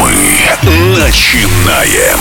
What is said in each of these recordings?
Мы начинаем.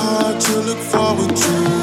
Feel forward same,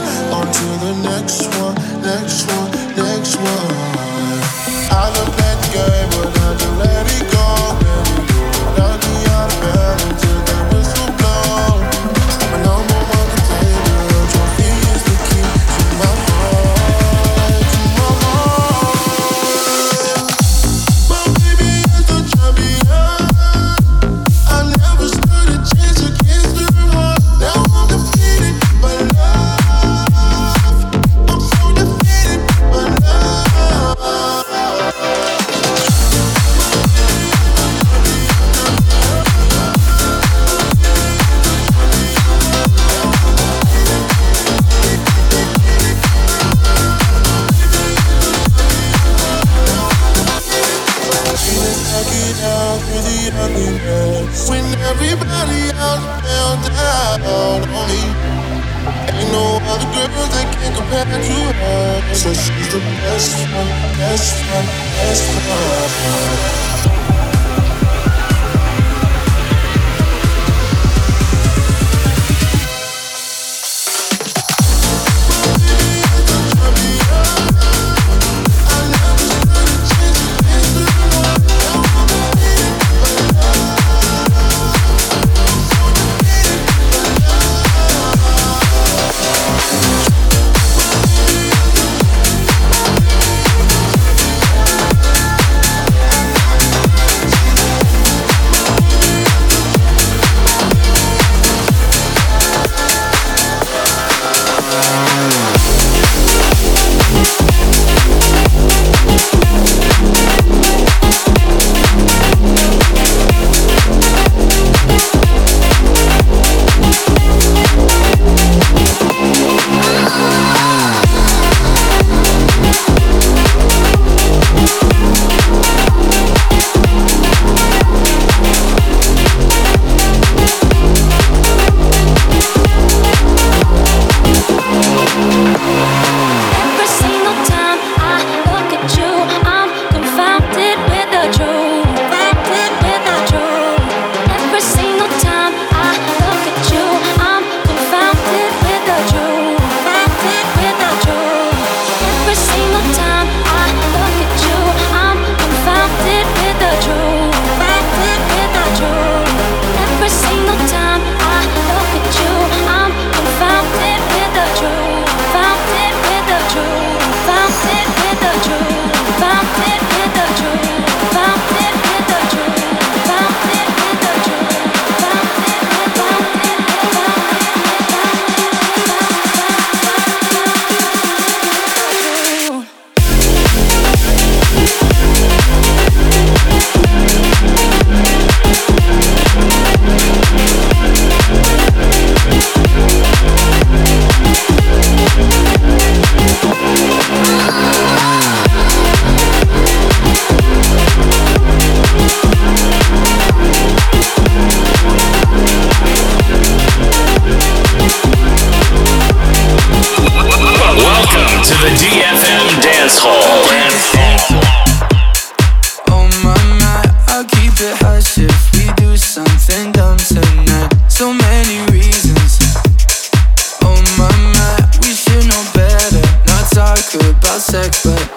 the same, but